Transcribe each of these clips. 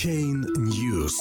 Chain News.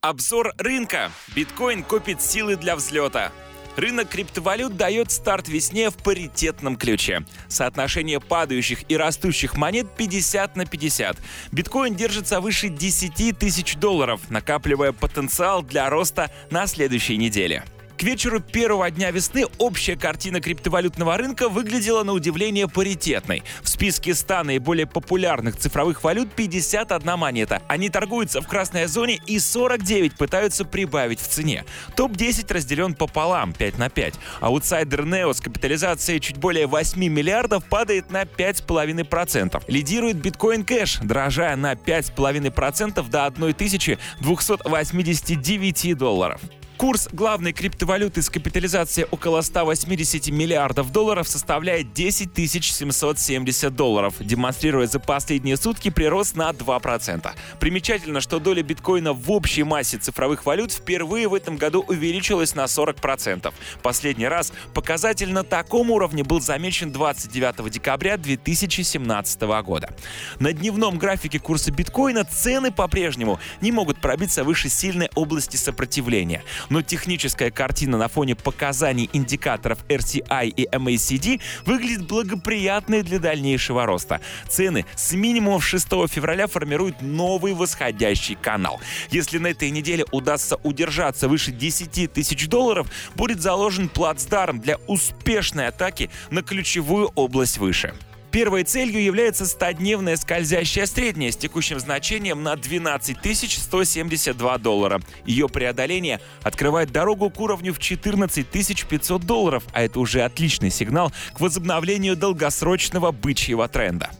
Обзор рынка. Биткоин копит силы для взлета. Рынок криптовалют дает старт весне в паритетном ключе. Соотношение падающих и растущих монет 50 на 50. Биткоин держится выше 10 тысяч долларов, накапливая потенциал для роста на следующей неделе. К вечеру первого дня весны общая картина криптовалютного рынка выглядела на удивление паритетной. В списке 100 наиболее популярных цифровых валют 51 монета. Они торгуются в красной зоне и 49 пытаются прибавить в цене. Топ-10 разделен пополам, 5 на 5. Аутсайдер Neo с капитализацией чуть более 8 миллиардов падает на 5,5%. Лидирует биткоин кэш, дорожая на 5,5% до 1289 долларов. Курс главной криптовалюты с капитализацией около 180 миллиардов долларов составляет 10 770 долларов, демонстрируя за последние сутки прирост на 2%. Примечательно, что доля биткоина в общей массе цифровых валют впервые в этом году увеличилась на 40%. Последний раз показатель на таком уровне был замечен 29 декабря 2017 года. На дневном графике курса биткоина цены по-прежнему не могут пробиться выше сильной области сопротивления но техническая картина на фоне показаний индикаторов RCI и MACD выглядит благоприятной для дальнейшего роста. Цены с минимумом 6 февраля формируют новый восходящий канал. Если на этой неделе удастся удержаться выше 10 тысяч долларов, будет заложен плацдарм для успешной атаки на ключевую область выше. Первой целью является 100-дневная скользящая средняя с текущим значением на 12 172 доллара. Ее преодоление открывает дорогу к уровню в 14 500 долларов, а это уже отличный сигнал к возобновлению долгосрочного бычьего тренда.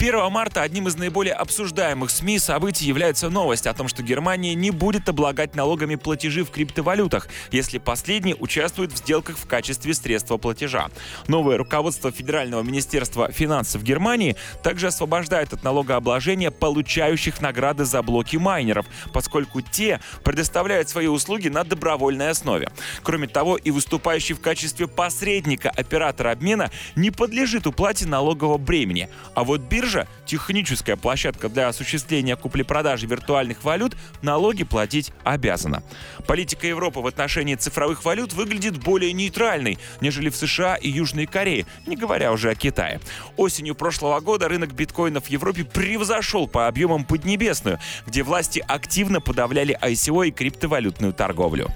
1 марта одним из наиболее обсуждаемых СМИ событий является новость о том, что Германия не будет облагать налогами платежи в криптовалютах, если последние участвуют в сделках в качестве средства платежа. Новое руководство Федерального министерства финансов Германии также освобождает от налогообложения получающих награды за блоки майнеров, поскольку те предоставляют свои услуги на добровольной основе. Кроме того, и выступающий в качестве посредника оператора обмена не подлежит уплате налогового бремени. А вот биржа биржа, техническая площадка для осуществления купли-продажи виртуальных валют, налоги платить обязана. Политика Европы в отношении цифровых валют выглядит более нейтральной, нежели в США и Южной Корее, не говоря уже о Китае. Осенью прошлого года рынок биткоинов в Европе превзошел по объемам Поднебесную, где власти активно подавляли ICO и криптовалютную торговлю.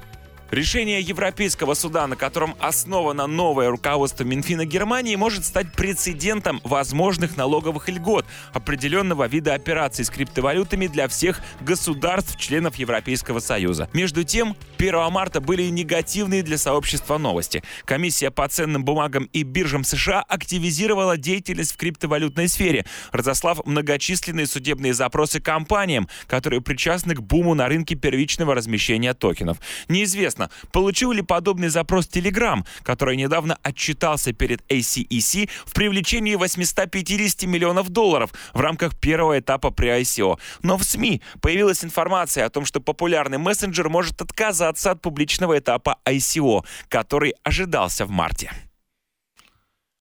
Решение Европейского суда, на котором основано новое руководство Минфина Германии, может стать прецедентом возможных налоговых льгот определенного вида операций с криптовалютами для всех государств-членов Европейского Союза. Между тем, 1 марта были негативные для сообщества новости. Комиссия по ценным бумагам и биржам США активизировала деятельность в криптовалютной сфере, разослав многочисленные судебные запросы компаниям, которые причастны к буму на рынке первичного размещения токенов. Неизвестно, Интересно, получил ли подобный запрос Telegram, который недавно отчитался перед ACEC в привлечении 850 миллионов долларов в рамках первого этапа при ICO. Но в СМИ появилась информация о том, что популярный мессенджер может отказаться от публичного этапа ICO, который ожидался в марте.